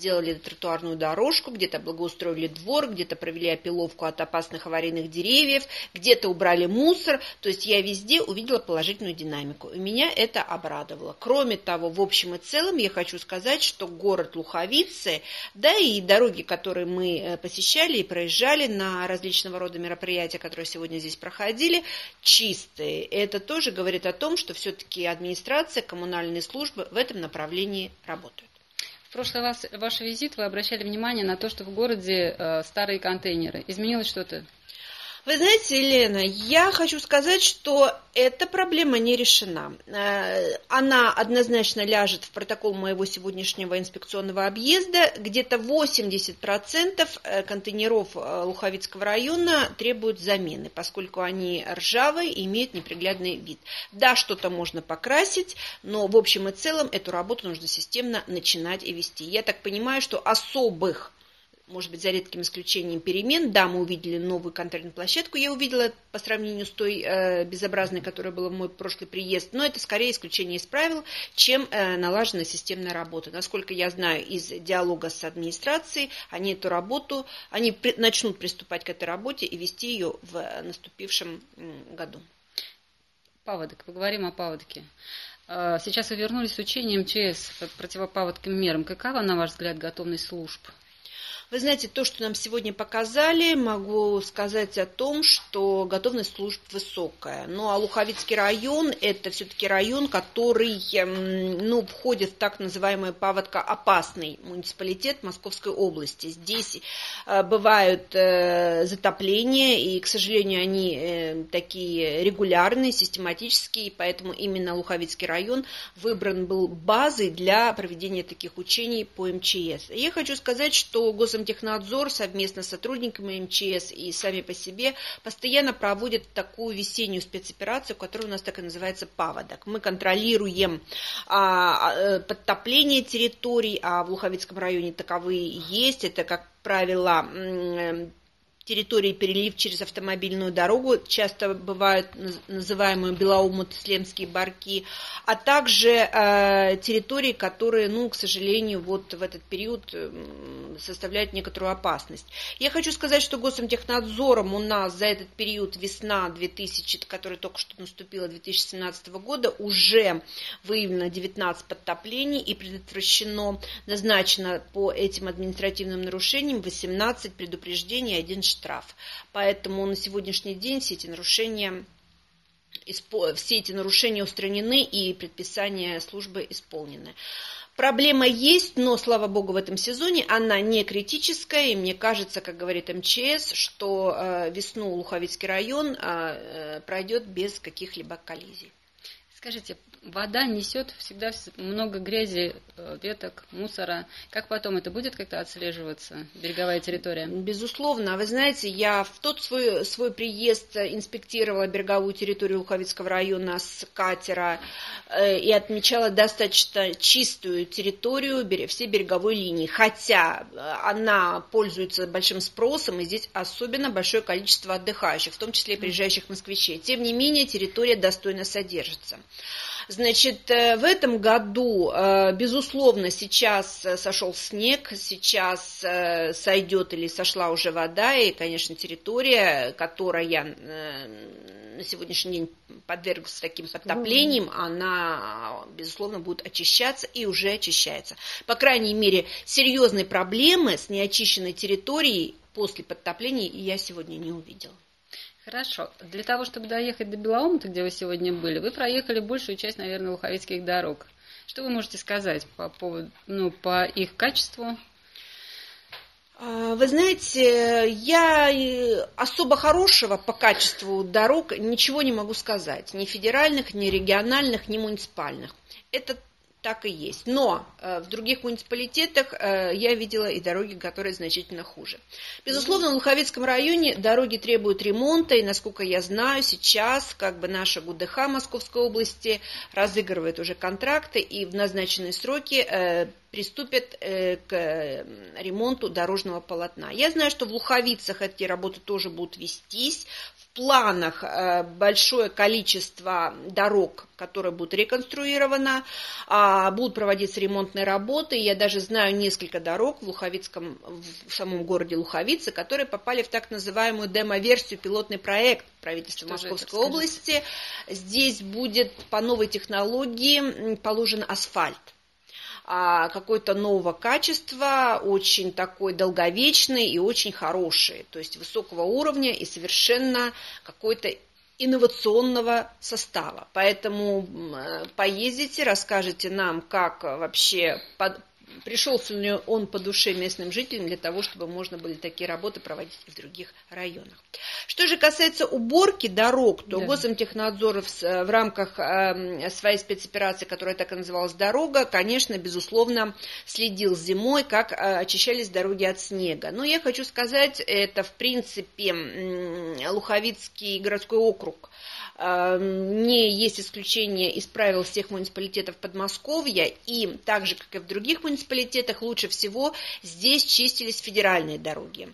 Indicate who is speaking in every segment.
Speaker 1: сделали тротуарную дорожку, где-то благоустроили двор, где-то провели опиловку от опасных аварийных деревьев, где-то убрали мусор. То есть я везде увидела положительную динамику. И меня это обрадовало. Кроме того, в общем и целом я хочу сказать, что город Луховицы, да и дороги, которые мы э, посещали и проезжали на различного рода мероприятия, которые сегодня здесь проходили, чистые. Это тоже говорит о том, что все-таки администрация, коммунальные службы в этом направлении работают.
Speaker 2: В прошлый раз ваш визит вы обращали внимание на то, что в городе э, старые контейнеры. Изменилось что-то?
Speaker 1: Вы знаете, Елена, я хочу сказать, что эта проблема не решена. Э, она однозначно ляжет в протокол моего сегодняшнего инспекционного объезда. Где-то 80% э, контейнеров э, Луховицкого района требуют замены, поскольку они ржавые и имеют неприглядный вид. Да, что-то можно покрасить, но в общем и целом эту работу нужно системно начинать и вести. Я так понимаю, что особых может быть, за редким исключением перемен. Да, мы увидели новую контентную площадку, я увидела по сравнению с той э, безобразной, которая была в мой прошлый приезд, но это скорее исключение из правил, чем э, налаженная системная работа. Насколько я знаю из диалога с администрацией, они эту работу, они при, начнут приступать к этой работе и вести ее в наступившем году.
Speaker 2: Паводок, поговорим о паводке. Э, сейчас вы вернулись с учением МЧС по противопаводким мерам. Какова, на ваш взгляд, готовность служб?
Speaker 1: Вы знаете, то, что нам сегодня показали, могу сказать о том, что готовность служб высокая. Ну, а Луховицкий район – это все-таки район, который эм, ну, входит в так называемый паводкоопасный муниципалитет Московской области. Здесь э, бывают э, затопления, и, к сожалению, они э, такие регулярные, систематические, поэтому именно Луховицкий район выбран был базой для проведения таких учений по МЧС. Я хочу сказать, что Государственный Росомтехнадзор совместно с сотрудниками МЧС и сами по себе постоянно проводят такую весеннюю спецоперацию, которая у нас так и называется «Паводок». Мы контролируем а, а, подтопление территорий, а в Луховицком районе таковые есть. Это, как правило, территории перелив через автомобильную дорогу, часто бывают называемые белоумут-слемские барки, а также э, территории, которые, ну, к сожалению, вот в этот период составляют некоторую опасность. Я хочу сказать, что Госомтехнадзором у нас за этот период весна 2000, которая только что наступила 2017 года, уже выявлено 19 подтоплений и предотвращено, назначено по этим административным нарушениям 18 предупреждений и 1 штраф. Поэтому на сегодняшний день все эти нарушения все эти нарушения устранены и предписания службы исполнены. Проблема есть, но, слава богу, в этом сезоне она не критическая, и мне кажется, как говорит МЧС, что э, весну Луховицкий район э, пройдет без каких-либо коллизий.
Speaker 2: Скажите, вода несет всегда много грязи, э, веток, мусора. Как потом это будет как-то отслеживаться, береговая территория?
Speaker 1: Безусловно. Вы знаете, я в тот свой, свой приезд инспектировала береговую территорию Луховицкого района с катера э, и отмечала достаточно чистую территорию всей береговой линии. Хотя э, она пользуется большим спросом, и здесь особенно большое количество отдыхающих, в том числе и приезжающих москвичей. Тем не менее, территория достойно содержится. Значит, э, в этом году, э, безусловно, сейчас э, сошел снег, сейчас сойдет или сошла уже вода, и, конечно, территория, которая на сегодняшний день подверглась таким подтоплениям, она, безусловно, будет очищаться и уже очищается. По крайней мере, серьезной проблемы с неочищенной территорией после подтопления я сегодня не увидела.
Speaker 2: Хорошо. Для того, чтобы доехать до Белоумта, где вы сегодня были, вы проехали большую часть, наверное, луховицких дорог. Что вы можете сказать по поводу, ну, по их качеству?
Speaker 1: А, вы знаете, я особо хорошего по качеству дорог ничего не могу сказать. Ни федеральных, ни региональных, ни муниципальных. Это так и есть. Но э, в других муниципалитетах э, я видела и дороги, которые значительно хуже. Безусловно, в Луховицком районе дороги требуют ремонта, и, насколько я знаю, сейчас как бы наша ГУДХ Московской области разыгрывает уже контракты, и в назначенные сроки э, приступят э, к э, ремонту дорожного полотна. Я знаю, что в Луховицах эти работы тоже будут вестись. В планах э, большое количество дорог, которые будут реконструированы, а, будут проводиться ремонтные работы. Я даже знаю несколько дорог в Луховицком, в самом городе Луховицы, которые попали в так называемую демо-версию, пилотный проект правительства что Московской области. Здесь будет по новой технологии положен асфальт а, какой-то нового качества, очень такой долговечный и очень хороший, то есть высокого уровня и совершенно какой-то инновационного состава. Поэтому поездите, расскажите нам, как вообще пришелся ли он по душе местным жителям для того, чтобы можно были такие работы проводить и в других районах. Что же касается уборки дорог, то да. Госамтехнадзор в, в рамках э, своей спецоперации, которая так и называлась «Дорога», конечно, безусловно, следил зимой, как э, очищались дороги от снега. Но я хочу сказать, это, в принципе, э, Луховицкий городской округ – не есть исключение из правил всех муниципалитетов Подмосковья, и так же, как и в других муниципалитетах, лучше всего здесь чистились федеральные дороги.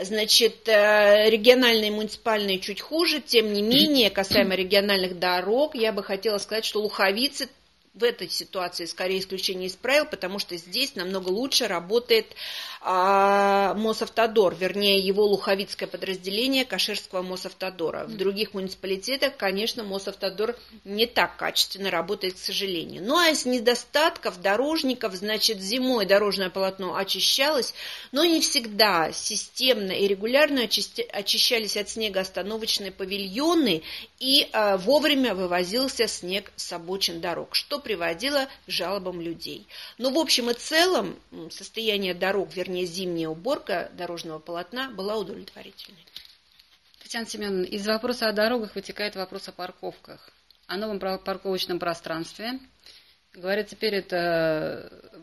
Speaker 1: Значит, э, региональные и муниципальные чуть хуже, тем не менее, касаемо региональных дорог, я бы хотела сказать, что Луховицы в этой ситуации скорее исключение из правил, потому что здесь намного лучше работает а, Мосавтодор, вернее его луховицкое подразделение Каширского Мосавтодора. В других муниципалитетах, конечно, Мосавтодор не так качественно работает, к сожалению. Ну а из недостатков дорожников, значит, зимой дорожное полотно очищалось, но не всегда системно и регулярно очищались от снега остановочные павильоны и а, вовремя вывозился снег с обочин дорог, что приводило к жалобам людей. Но в общем и целом состояние дорог, вернее зимняя уборка дорожного полотна была удовлетворительной.
Speaker 2: Татьяна Семеновна, из вопроса о дорогах вытекает вопрос о парковках, о новом парковочном пространстве. Говорят, теперь это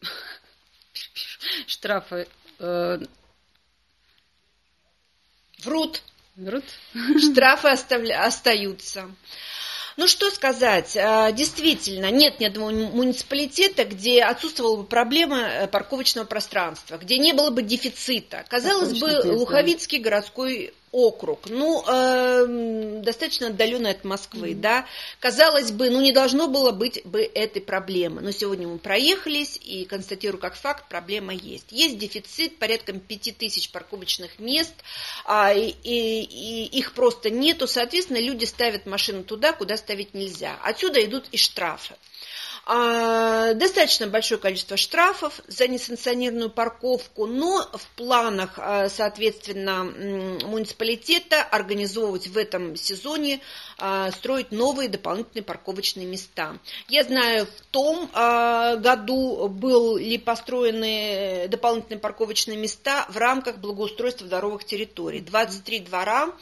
Speaker 2: штрафы. Э,
Speaker 1: Врут.
Speaker 2: Врут.
Speaker 1: Штрафы остаются. Ну что сказать, а, действительно, нет ни одного муниципалитета, где отсутствовала бы проблема э, парковочного пространства, где не было бы дефицита. Казалось бы, Луховицкий городской округ, ну, э, достаточно отдаленный от Москвы, mm-hmm. да, казалось бы, ну, не должно было быть бы этой проблемы, но сегодня мы проехались и констатирую как факт, проблема есть. Есть дефицит порядком 5000 парковочных мест, а, и, и, и их просто нету, соответственно, люди ставят машину туда, куда ставить нельзя. Отсюда идут и штрафы. Достаточно большое количество штрафов за несанкционированную парковку, но в планах, а, соответственно, муниципалитета организовывать в этом сезоне, а, строить новые дополнительные парковочные места. Я знаю, в том году был ли построены дополнительные парковочные места в рамках благоустройства дворовых территорий. 23 двора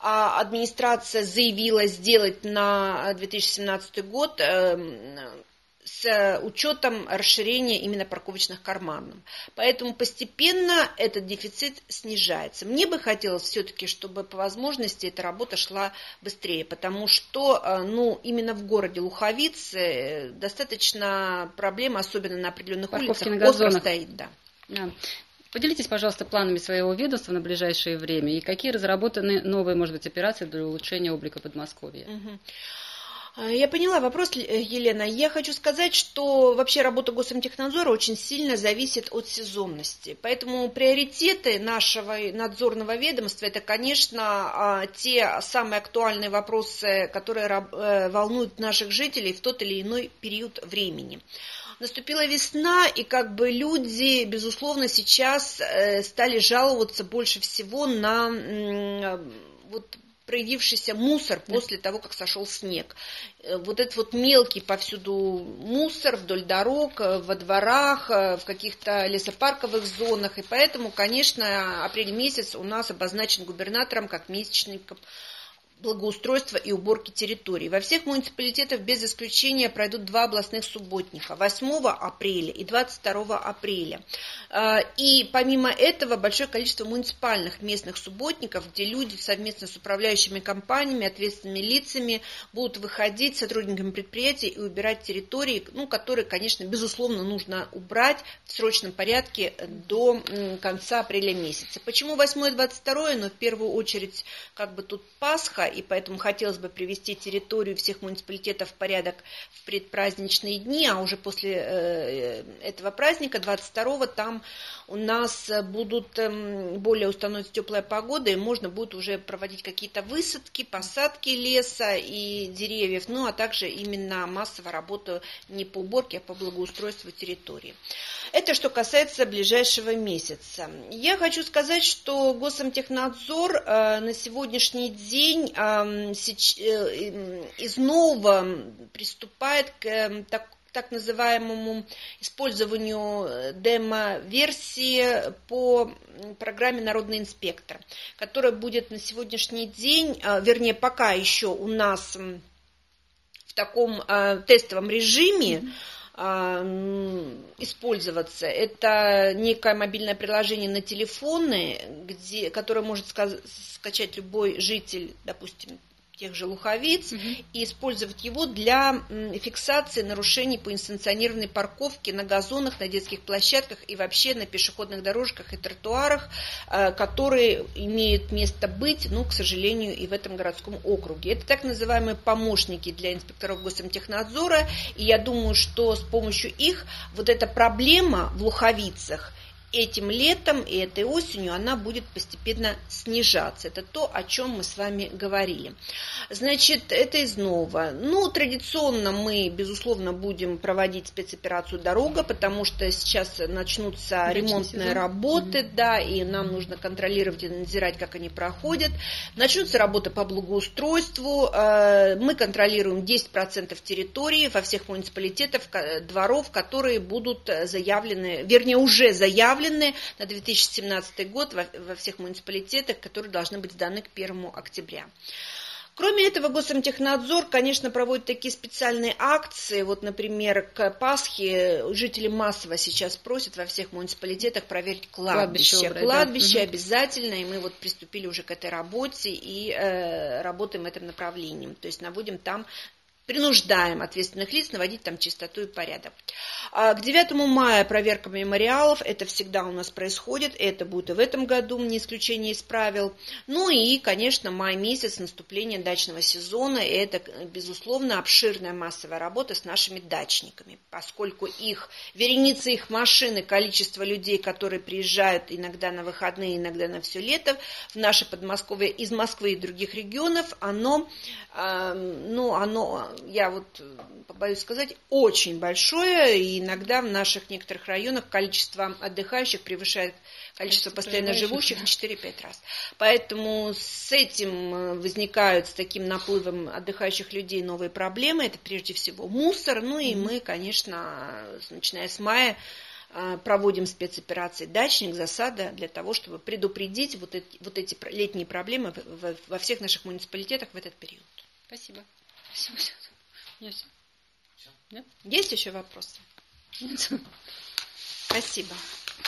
Speaker 1: администрация заявила сделать на 2017 год эм, с учетом расширения именно парковочных карманов. Поэтому постепенно этот дефицит снижается. Мне бы хотелось все-таки, чтобы по возможности эта работа шла быстрее, потому что э, ну, именно в городе Луховицы э, достаточно проблем, особенно на определенных Парковки улицах, остро стоит. Да.
Speaker 2: Да. Поделитесь, пожалуйста, планами своего ведомства на ближайшее время и какие разработаны новые, может быть, операции для улучшения облика Подмосковья. Угу.
Speaker 1: А, я поняла вопрос, э, Елена. Я хочу сказать, что вообще работа Госамтехнадзора очень сильно зависит от сезонности. Поэтому приоритеты нашего надзорного ведомства – это, конечно, а, те самые актуальные вопросы, которые э, волнуют наших жителей в тот или иной период времени. Наступила весна, и как бы люди, безусловно, сейчас э, стали жаловаться больше всего на вот проявившийся мусор после того, как сошел снег. Э, вот этот вот мелкий повсюду мусор вдоль дорог, э, во дворах, э, в каких-то лесопарковых зонах. И поэтому, конечно, апрель месяц у нас обозначен губернатором как месячный благоустройства и уборки территорий. Во всех муниципалитетах без исключения пройдут два областных субботника 8 апреля и 22 апреля. А, и помимо этого большое количество муниципальных местных субботников, где люди совместно с управляющими компаниями, ответственными лицами будут выходить сотрудниками предприятий и убирать территории, ну, которые, конечно, безусловно, нужно убрать в срочном порядке до конца апреля месяца. Почему 8 и 22? Ну, в первую очередь, как бы тут Пасха, и поэтому хотелось бы привести территорию всех муниципалитетов в порядок в предпраздничные дни, а уже после э, этого праздника, 22-го, там у нас будут эм, более установится теплая погода, и можно будет уже проводить какие-то высадки, посадки леса и деревьев, ну а также именно массовая работа не по уборке, а по благоустройству территории. Это что касается ближайшего месяца. Я хочу сказать, что Госамтехнадзор э, на сегодняшний день из нового приступает к эм, так, так называемому использованию э, демо-версии по программе «Народный инспектор», которая будет на сегодняшний день, вернее, пока еще у нас в таком тестовом режиме, mm-hmm а, использоваться. Это некое мобильное приложение на телефоны, где, которое может скачать любой житель, допустим, тех же луховиц угу. и использовать его для фиксации нарушений по инстанционированной парковке на газонах, на детских площадках и вообще на пешеходных дорожках и тротуарах, э, которые имеют место быть, ну, к сожалению, и в этом городском округе. Это так называемые помощники для инспекторов госамтехнадзора, и я думаю, что с помощью их вот эта проблема в луховицах этим летом и этой осенью она будет постепенно снижаться. Это то, о чем мы с вами говорили. Значит, это из нового. Ну, традиционно мы, безусловно, будем проводить спецоперацию «Дорога», потому что сейчас начнутся Речный ремонтные сезон. работы, угу. да, и нам нужно контролировать и надзирать, как они проходят. Начнутся работы по благоустройству. Э, мы контролируем 10% территории во всех муниципалитетах, дворов, которые будут заявлены, вернее, уже заявлены заявлены на 2017 год во, во всех муниципалитетах, которые должны быть сданы к 1 октября. Кроме этого, Госамтехнадзор, конечно, проводит такие специальные акции. Вот, например, к Пасхе жители массово сейчас просят во всех муниципалитетах проверить кладбище. Кладбище, кладбище да. обязательно, и мы вот приступили уже к этой работе и э, работаем этим направлением. То есть наводим там принуждаем ответственных лиц наводить там чистоту и порядок. А к 9 мая проверка мемориалов, это всегда у нас происходит, это будет и в этом году, не исключение из правил. Ну и, конечно, май месяц, наступление дачного сезона, это, безусловно, обширная массовая работа с нашими дачниками, поскольку их, вереница их машины, количество людей, которые приезжают иногда на выходные, иногда на все лето в наше Подмосковье из Москвы и других регионов, оно, ну, оно я вот побоюсь сказать, очень большое, и иногда в наших некоторых районах количество отдыхающих превышает количество постоянно живущих в 4-5 раз. Поэтому с этим э, возникают, с таким наплывом отдыхающих людей новые проблемы. Это прежде всего мусор, ну и мы, конечно, начиная с мая, э, проводим спецоперации «Дачник», «Засада» для того, чтобы предупредить вот эти, вот эти летние проблемы во всех наших муниципалитетах в этот период.
Speaker 2: Спасибо. Спасибо.
Speaker 1: Нет. Нет? Есть еще вопросы? Нет. Спасибо.